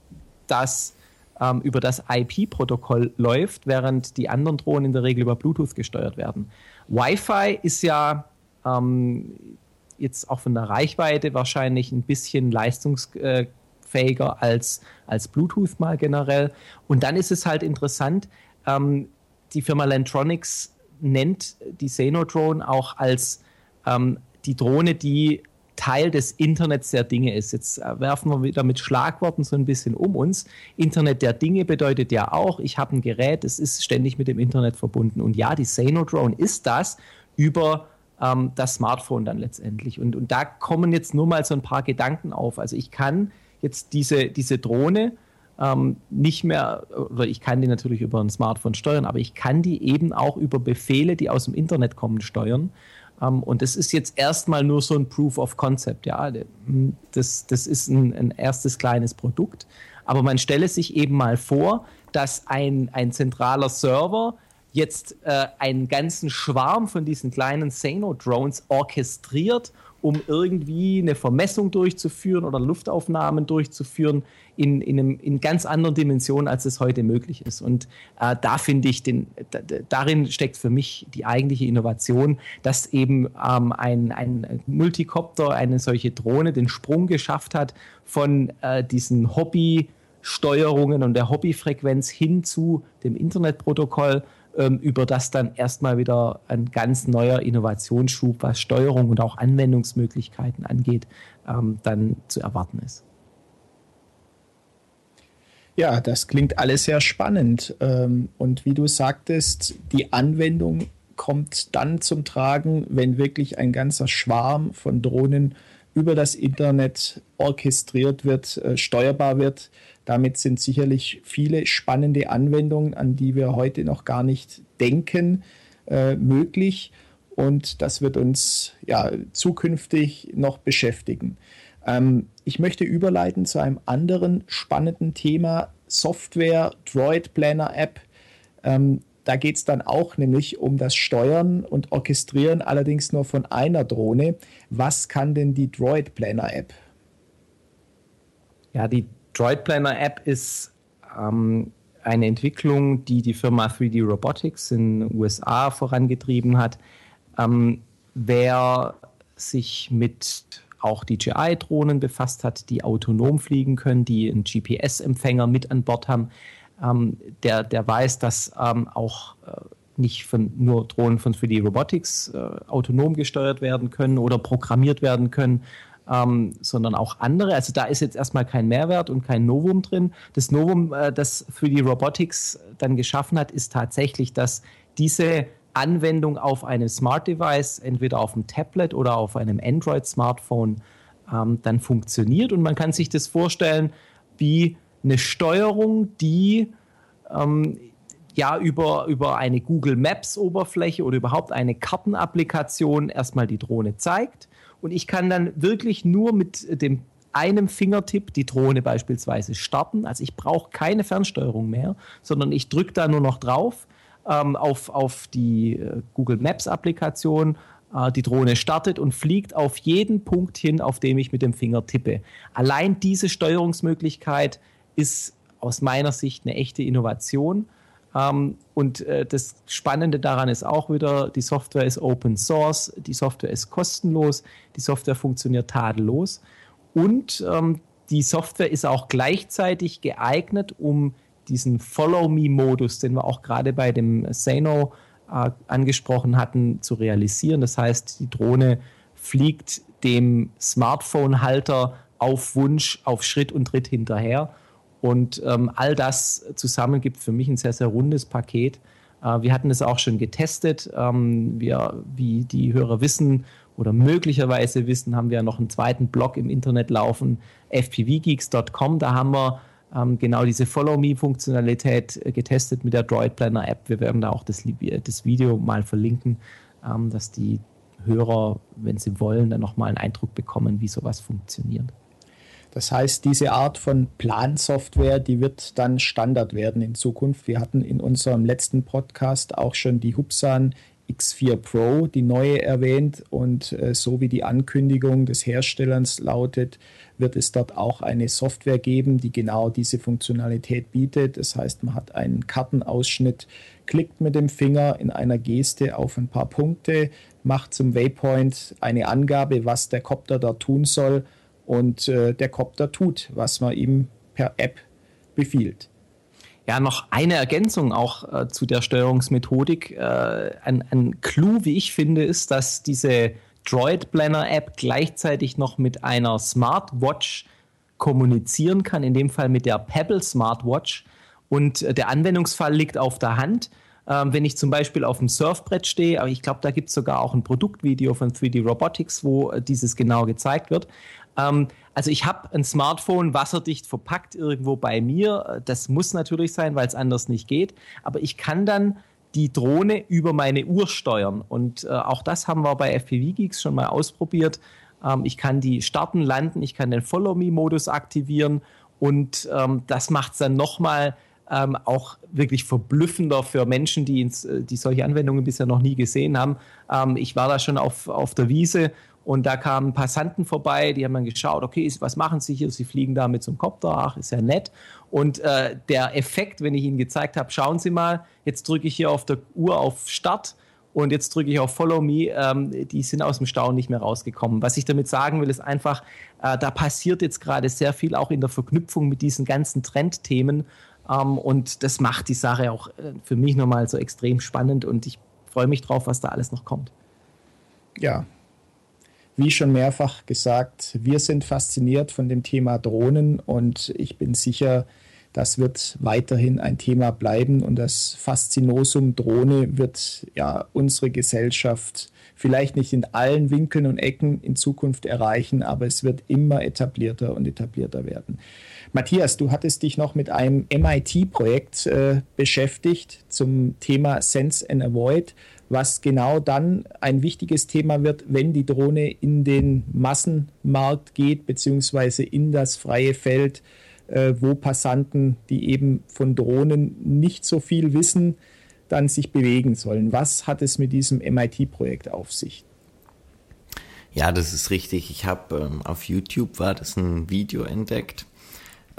C: das ähm, über das IP-Protokoll läuft, während die anderen Drohnen in der Regel über Bluetooth gesteuert werden. Wi-Fi ist ja ähm, jetzt auch von der Reichweite wahrscheinlich ein bisschen leistungsfähiger als, als Bluetooth mal generell. Und dann ist es halt interessant, ähm, die Firma Lantronics nennt die Xenodrone auch als ähm, die Drohne, die Teil des Internets der Dinge ist. Jetzt äh, werfen wir wieder mit Schlagworten so ein bisschen um uns. Internet der Dinge bedeutet ja auch, ich habe ein Gerät, es ist ständig mit dem Internet verbunden. Und ja, die Sano Drone ist das über ähm, das Smartphone dann letztendlich. Und, und da kommen jetzt nur mal so ein paar Gedanken auf. Also ich kann jetzt diese, diese Drohne ähm, nicht mehr, oder ich kann die natürlich über ein Smartphone steuern, aber ich kann die eben auch über Befehle, die aus dem Internet kommen, steuern. Ähm, und das ist jetzt erstmal nur so ein Proof of Concept. Ja, das, das ist ein, ein erstes kleines Produkt. Aber man stelle sich eben mal vor, dass ein, ein zentraler Server jetzt äh, einen ganzen Schwarm von diesen kleinen Sano-Drones orchestriert um irgendwie eine Vermessung durchzuführen oder Luftaufnahmen durchzuführen in, in, einem, in ganz anderen Dimensionen, als es heute möglich ist. Und äh, da finde ich, den, da, darin steckt für mich die eigentliche Innovation, dass eben ähm, ein, ein Multicopter, eine solche Drohne, den Sprung geschafft hat von äh, diesen Hobby- und der Hobbyfrequenz hin zu dem Internetprotokoll über das dann erstmal wieder ein ganz neuer Innovationsschub, was Steuerung und auch Anwendungsmöglichkeiten angeht, ähm, dann zu erwarten ist.
B: Ja, das klingt alles sehr spannend. Ähm, und wie du sagtest, die Anwendung kommt dann zum Tragen, wenn wirklich ein ganzer Schwarm von Drohnen über das Internet orchestriert wird, äh, steuerbar wird. Damit sind sicherlich viele spannende Anwendungen, an die wir heute noch gar nicht denken, äh, möglich. Und das wird uns ja zukünftig noch beschäftigen. Ähm, ich möchte überleiten zu einem anderen spannenden Thema, Software, Droid Planner App. Ähm, da geht es dann auch nämlich um das Steuern und Orchestrieren, allerdings nur von einer Drohne. Was kann denn die Droid Planner App?
C: Ja, die Droid Planner App ist ähm, eine Entwicklung, die die Firma 3D Robotics in den USA vorangetrieben hat. Ähm, wer sich mit auch DJI-Drohnen befasst hat, die autonom fliegen können, die einen GPS-Empfänger mit an Bord haben, ähm, der, der weiß, dass ähm, auch äh, nicht von, nur Drohnen von 3D Robotics äh, autonom gesteuert werden können oder programmiert werden können, ähm, sondern auch andere. Also da ist jetzt erstmal kein Mehrwert und kein Novum drin. Das Novum, äh, das für die Robotics dann geschaffen hat, ist tatsächlich, dass diese Anwendung auf einem Smart Device, entweder auf einem Tablet oder auf einem Android-Smartphone, ähm, dann funktioniert. Und man kann sich das vorstellen wie eine Steuerung, die ähm, ja über, über eine Google Maps Oberfläche oder überhaupt eine Kartenapplikation erstmal die Drohne zeigt und ich kann dann wirklich nur mit dem einem Fingertipp die Drohne beispielsweise starten. Also ich brauche keine Fernsteuerung mehr, sondern ich drücke da nur noch drauf ähm, auf, auf die äh, Google Maps Applikation. Äh, die Drohne startet und fliegt auf jeden Punkt hin, auf dem ich mit dem Finger tippe. Allein diese Steuerungsmöglichkeit ist aus meiner Sicht eine echte Innovation und äh, das Spannende daran ist auch wieder, die Software ist Open Source, die Software ist kostenlos, die Software funktioniert tadellos und ähm, die Software ist auch gleichzeitig geeignet, um diesen Follow-Me-Modus, den wir auch gerade bei dem Sano äh, angesprochen hatten, zu realisieren. Das heißt, die Drohne fliegt dem Smartphone-Halter auf Wunsch, auf Schritt und Tritt hinterher und ähm, all das zusammen gibt für mich ein sehr, sehr rundes Paket. Äh, wir hatten es auch schon getestet. Ähm, wir, wie die Hörer wissen oder möglicherweise wissen, haben wir noch einen zweiten Blog im Internet laufen, fpvgeeks.com. Da haben wir ähm, genau diese Follow-Me-Funktionalität äh, getestet mit der Droid Planner App. Wir werden da auch das, das Video mal verlinken, ähm, dass die Hörer, wenn sie wollen, dann nochmal einen Eindruck bekommen, wie sowas funktioniert.
B: Das heißt, diese Art von Plansoftware, die wird dann Standard werden in Zukunft. Wir hatten in unserem letzten Podcast auch schon die Hubsan X4 Pro, die neue erwähnt. Und äh, so wie die Ankündigung des Herstellers lautet, wird es dort auch eine Software geben, die genau diese Funktionalität bietet. Das heißt, man hat einen Kartenausschnitt, klickt mit dem Finger in einer Geste auf ein paar Punkte, macht zum Waypoint eine Angabe, was der Copter da tun soll und äh, der Copter tut, was man ihm per App befiehlt.
C: Ja, noch eine Ergänzung auch äh, zu der Steuerungsmethodik. Äh, ein, ein Clou, wie ich finde, ist, dass diese Droid Planner App gleichzeitig noch mit einer Smartwatch kommunizieren kann, in dem Fall mit der Pebble Smartwatch. Und äh, der Anwendungsfall liegt auf der Hand. Ähm, wenn ich zum Beispiel auf dem Surfbrett stehe, aber ich glaube, da gibt es sogar auch ein Produktvideo von 3D Robotics, wo äh, dieses genau gezeigt wird. Ähm, also ich habe ein Smartphone wasserdicht verpackt irgendwo bei mir. Das muss natürlich sein, weil es anders nicht geht. Aber ich kann dann die Drohne über meine Uhr steuern. Und äh, auch das haben wir bei FPV Geeks schon mal ausprobiert. Ähm, ich kann die starten, landen, ich kann den Follow-Me-Modus aktivieren und ähm, das macht es dann nochmal ähm, auch wirklich verblüffender für Menschen, die, ins, äh, die solche Anwendungen bisher noch nie gesehen haben. Ähm, ich war da schon auf, auf der Wiese und da kamen Passanten vorbei, die haben dann geschaut, okay, was machen sie hier? Sie fliegen da mit so einem Kopter, ach, ist ja nett. Und äh, der Effekt, wenn ich ihnen gezeigt habe, schauen Sie mal, jetzt drücke ich hier auf der Uhr auf Start und jetzt drücke ich auf Follow Me, ähm, die sind aus dem Staunen nicht mehr rausgekommen. Was ich damit sagen will, ist einfach, äh, da passiert jetzt gerade sehr viel auch in der Verknüpfung mit diesen ganzen Trendthemen ähm, und das macht die Sache auch äh, für mich nochmal so extrem spannend und ich freue mich drauf, was da alles noch kommt.
B: Ja, wie schon mehrfach gesagt, wir sind fasziniert von dem Thema Drohnen und ich bin sicher, das wird weiterhin ein Thema bleiben und das Faszinosum Drohne wird ja unsere Gesellschaft vielleicht nicht in allen Winkeln und Ecken in Zukunft erreichen, aber es wird immer etablierter und etablierter werden. Matthias, du hattest dich noch mit einem MIT-Projekt äh, beschäftigt zum Thema Sense and Avoid was genau dann ein wichtiges Thema wird, wenn die Drohne in den Massenmarkt geht, beziehungsweise in das freie Feld, äh, wo Passanten, die eben von Drohnen nicht so viel wissen, dann sich bewegen sollen. Was hat es mit diesem MIT-Projekt auf sich?
D: Ja, das ist richtig. Ich habe ähm, auf YouTube war das ein Video entdeckt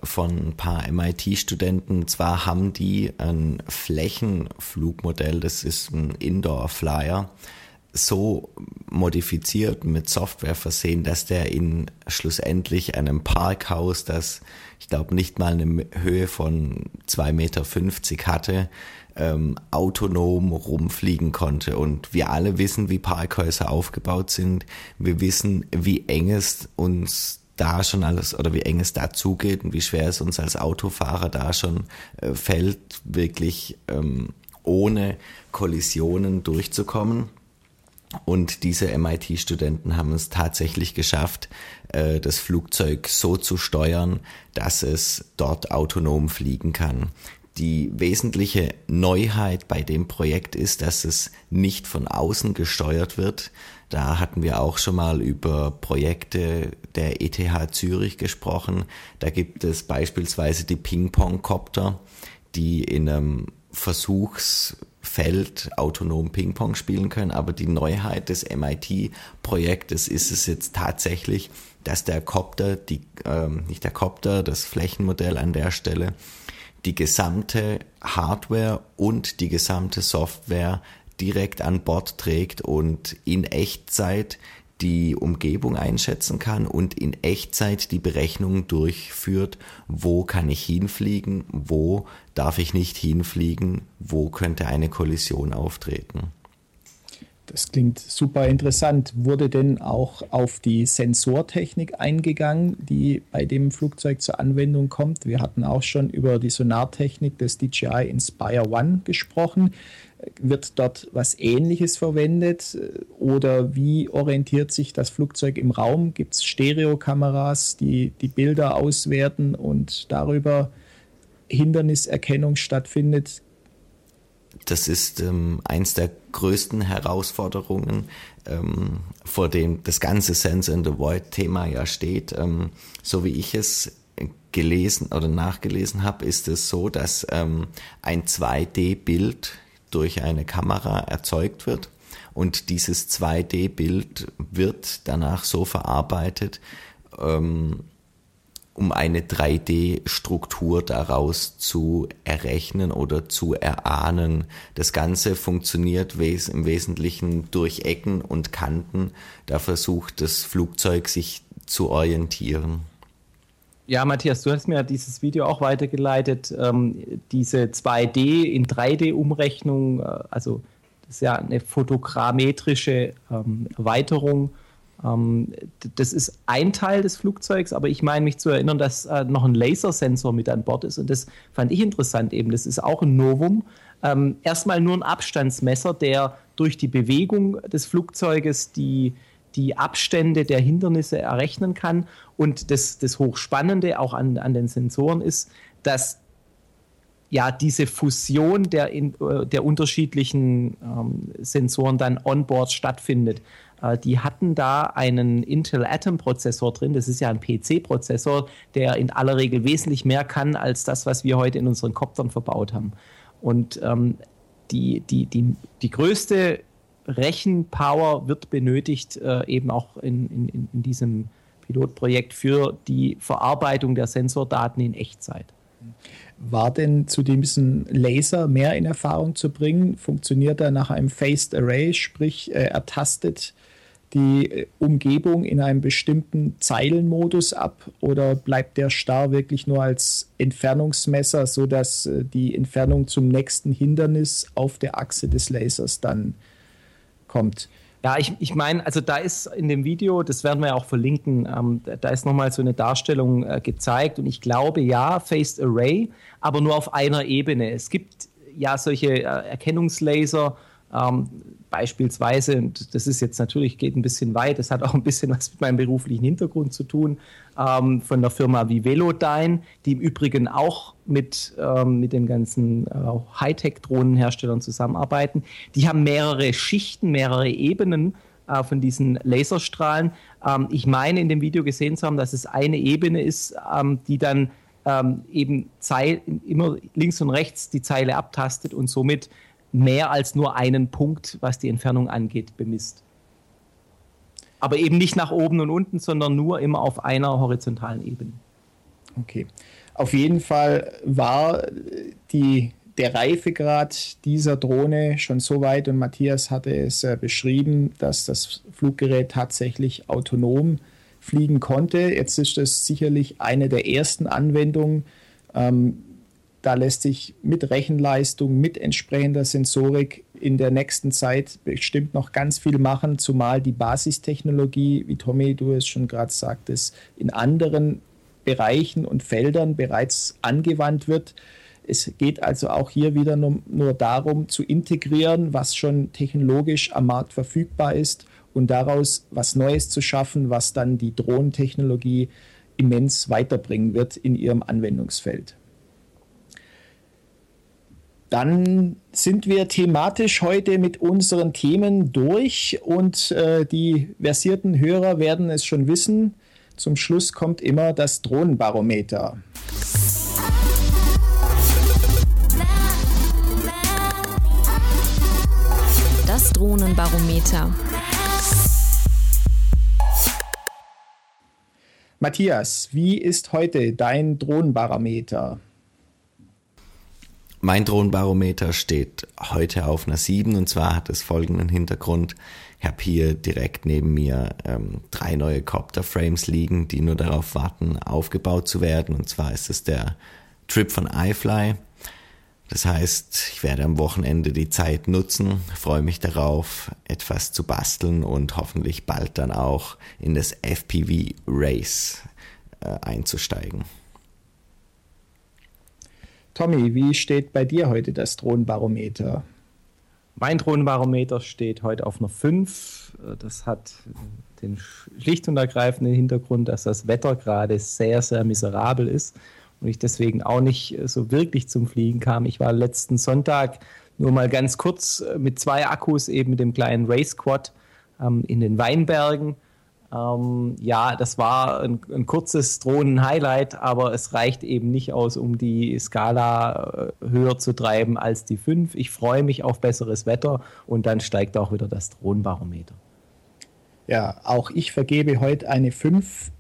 D: von ein paar MIT-Studenten. Zwar haben die ein Flächenflugmodell, das ist ein Indoor-Flyer, so modifiziert mit Software versehen, dass der in schlussendlich einem Parkhaus, das ich glaube nicht mal eine Höhe von 2,50 Meter hatte, ähm, autonom rumfliegen konnte. Und wir alle wissen, wie Parkhäuser aufgebaut sind. Wir wissen, wie eng es uns da schon alles oder wie eng es da zugeht und wie schwer es uns als Autofahrer da schon äh, fällt, wirklich ähm, ohne Kollisionen durchzukommen. Und diese MIT-Studenten haben es tatsächlich geschafft, äh, das Flugzeug so zu steuern, dass es dort autonom fliegen kann. Die wesentliche Neuheit bei dem Projekt ist, dass es nicht von außen gesteuert wird, da hatten wir auch schon mal über Projekte der ETH Zürich gesprochen. Da gibt es beispielsweise die Ping-Pong-Copter, die in einem Versuchsfeld autonom Ping-Pong spielen können. Aber die Neuheit des MIT-Projektes ist es jetzt tatsächlich, dass der Copter, die, ähm, nicht der Copter, das Flächenmodell an der Stelle, die gesamte Hardware und die gesamte Software direkt an Bord trägt und in Echtzeit die Umgebung einschätzen kann und in Echtzeit die Berechnungen durchführt, wo kann ich hinfliegen, wo darf ich nicht hinfliegen, wo könnte eine Kollision auftreten.
B: Das klingt super interessant. Wurde denn auch auf die Sensortechnik eingegangen, die bei dem Flugzeug zur Anwendung kommt? Wir hatten auch schon über die Sonartechnik des DJI Inspire One gesprochen. Wird dort was Ähnliches verwendet oder wie orientiert sich das Flugzeug im Raum? Gibt es Stereokameras, die die Bilder auswerten und darüber Hinderniserkennung stattfindet?
D: Das ist ähm, eins der größten Herausforderungen, ähm, vor dem das ganze Sense in the Void Thema ja steht. Ähm, so wie ich es gelesen oder nachgelesen habe, ist es so, dass ähm, ein 2D-Bild durch eine Kamera erzeugt wird. Und dieses 2D-Bild wird danach so verarbeitet, ähm, um eine 3D-Struktur daraus zu errechnen oder zu erahnen. Das Ganze funktioniert im Wesentlichen durch Ecken und Kanten. Da versucht das Flugzeug sich zu orientieren.
C: Ja, Matthias, du hast mir dieses Video auch weitergeleitet. Ähm, diese 2D in 3D-Umrechnung, äh, also das ist ja eine fotogrammetrische ähm, Erweiterung. Ähm, das ist ein Teil des Flugzeugs, aber ich meine mich zu erinnern, dass äh, noch ein Lasersensor mit an Bord ist und das fand ich interessant eben. Das ist auch ein Novum. Ähm, erstmal nur ein Abstandsmesser, der durch die Bewegung des Flugzeuges die die Abstände der Hindernisse errechnen kann. Und das, das Hochspannende auch an, an den Sensoren ist, dass ja diese Fusion der, in, äh, der unterschiedlichen ähm, Sensoren dann onboard stattfindet. Äh, die hatten da einen Intel Atom Prozessor drin. Das ist ja ein PC-Prozessor, der in aller Regel wesentlich mehr kann als das, was wir heute in unseren Koptern verbaut haben. Und ähm, die, die, die, die größte Rechenpower wird benötigt, äh, eben auch in, in, in diesem Pilotprojekt für die Verarbeitung der Sensordaten in Echtzeit.
B: War denn zu diesem Laser mehr in Erfahrung zu bringen? Funktioniert er nach einem Phased Array, sprich äh, er die äh, Umgebung in einem bestimmten Zeilenmodus ab oder bleibt der starr wirklich nur als Entfernungsmesser, sodass äh, die Entfernung zum nächsten Hindernis auf der Achse des Lasers dann kommt?
C: Ja, ich, ich meine, also da ist in dem Video, das werden wir ja auch verlinken, ähm, da ist nochmal so eine Darstellung äh, gezeigt und ich glaube ja, Phased Array, aber nur auf einer Ebene. Es gibt ja solche äh, Erkennungslaser, ähm, beispielsweise, und das ist jetzt natürlich, geht ein bisschen weit, das hat auch ein bisschen was mit meinem beruflichen Hintergrund zu tun, ähm, von der Firma wie Velodyne, die im Übrigen auch mit, ähm, mit den ganzen äh, Hightech-Drohnenherstellern zusammenarbeiten. Die haben mehrere Schichten, mehrere Ebenen äh, von diesen Laserstrahlen. Ähm, ich meine, in dem Video gesehen zu haben, dass es eine Ebene ist, ähm, die dann ähm, eben Zeil, immer links und rechts die Zeile abtastet und somit mehr als nur einen Punkt, was die Entfernung angeht, bemisst. Aber eben nicht nach oben und unten, sondern nur immer auf einer horizontalen Ebene.
B: Okay. Auf jeden Fall war die, der Reifegrad dieser Drohne schon so weit und Matthias hatte es äh, beschrieben, dass das Fluggerät tatsächlich autonom fliegen konnte. Jetzt ist das sicherlich eine der ersten Anwendungen. Ähm, da lässt sich mit Rechenleistung, mit entsprechender Sensorik in der nächsten Zeit bestimmt noch ganz viel machen, zumal die Basistechnologie, wie Tommy, du es schon gerade sagtest, in anderen Bereichen und Feldern bereits angewandt wird. Es geht also auch hier wieder nur, nur darum zu integrieren, was schon technologisch am Markt verfügbar ist und daraus was Neues zu schaffen, was dann die Drohnentechnologie immens weiterbringen wird in ihrem Anwendungsfeld. Dann sind wir thematisch heute mit unseren Themen durch und äh, die versierten Hörer werden es schon wissen. Zum Schluss kommt immer das Drohnenbarometer.
A: Das Drohnenbarometer.
B: Matthias, wie ist heute dein Drohnenbarometer?
D: Mein Drohnenbarometer steht heute auf einer 7 und zwar hat es folgenden Hintergrund. Ich habe hier direkt neben mir ähm, drei neue Copter-Frames liegen, die nur darauf warten, aufgebaut zu werden. Und zwar ist es der Trip von iFly. Das heißt, ich werde am Wochenende die Zeit nutzen, freue mich darauf, etwas zu basteln und hoffentlich bald dann auch in das FPV Race äh, einzusteigen.
B: Tommy, wie steht bei dir heute das Drohnenbarometer?
C: Mein Drohnenbarometer steht heute auf einer 5. Das hat den schlicht und ergreifenden Hintergrund, dass das Wetter gerade sehr, sehr miserabel ist und ich deswegen auch nicht so wirklich zum Fliegen kam. Ich war letzten Sonntag nur mal ganz kurz mit zwei Akkus, eben mit dem kleinen Race Quad ähm, in den Weinbergen ähm, ja, das war ein, ein kurzes Drohnen-Highlight, aber es reicht eben nicht aus, um die Skala äh, höher zu treiben als die 5. Ich freue mich auf besseres Wetter und dann steigt auch wieder das Drohnenbarometer.
B: Ja, auch ich vergebe heute eine 5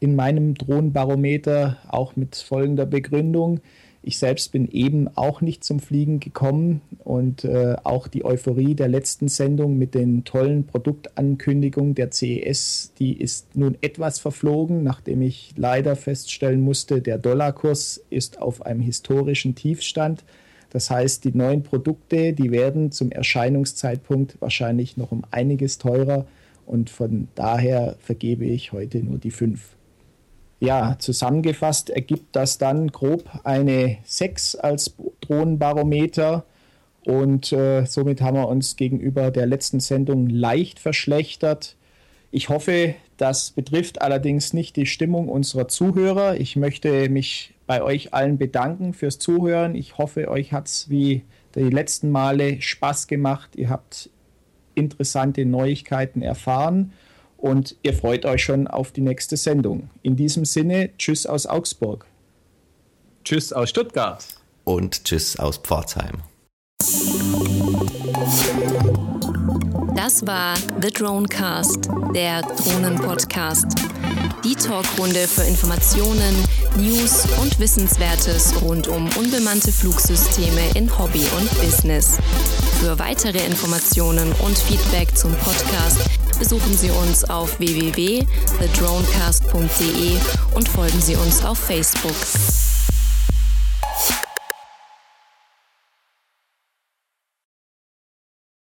B: in meinem Drohnenbarometer, auch mit folgender Begründung. Ich selbst bin eben auch nicht zum Fliegen gekommen und äh, auch die Euphorie der letzten Sendung mit den tollen Produktankündigungen der CES, die ist nun etwas verflogen, nachdem ich leider feststellen musste, der Dollarkurs ist auf einem historischen Tiefstand. Das heißt, die neuen Produkte, die werden zum Erscheinungszeitpunkt wahrscheinlich noch um einiges teurer und von daher vergebe ich heute nur die fünf. Ja, zusammengefasst ergibt das dann grob eine 6 als Drohnenbarometer. Und äh, somit haben wir uns gegenüber der letzten Sendung leicht verschlechtert. Ich hoffe, das betrifft allerdings nicht die Stimmung unserer Zuhörer. Ich möchte mich bei euch allen bedanken fürs Zuhören. Ich hoffe, euch hat es wie die letzten Male Spaß gemacht. Ihr habt interessante Neuigkeiten erfahren und ihr freut euch schon auf die nächste Sendung. In diesem Sinne, tschüss aus Augsburg.
C: Tschüss aus Stuttgart.
D: Und tschüss aus Pforzheim.
A: Das war The Dronecast, der Drohnen-Podcast. Die Talkrunde für Informationen, News und Wissenswertes rund um unbemannte Flugsysteme in Hobby und Business. Für weitere Informationen und Feedback zum Podcast besuchen Sie uns auf www.thedronecast.de und folgen Sie uns auf Facebook.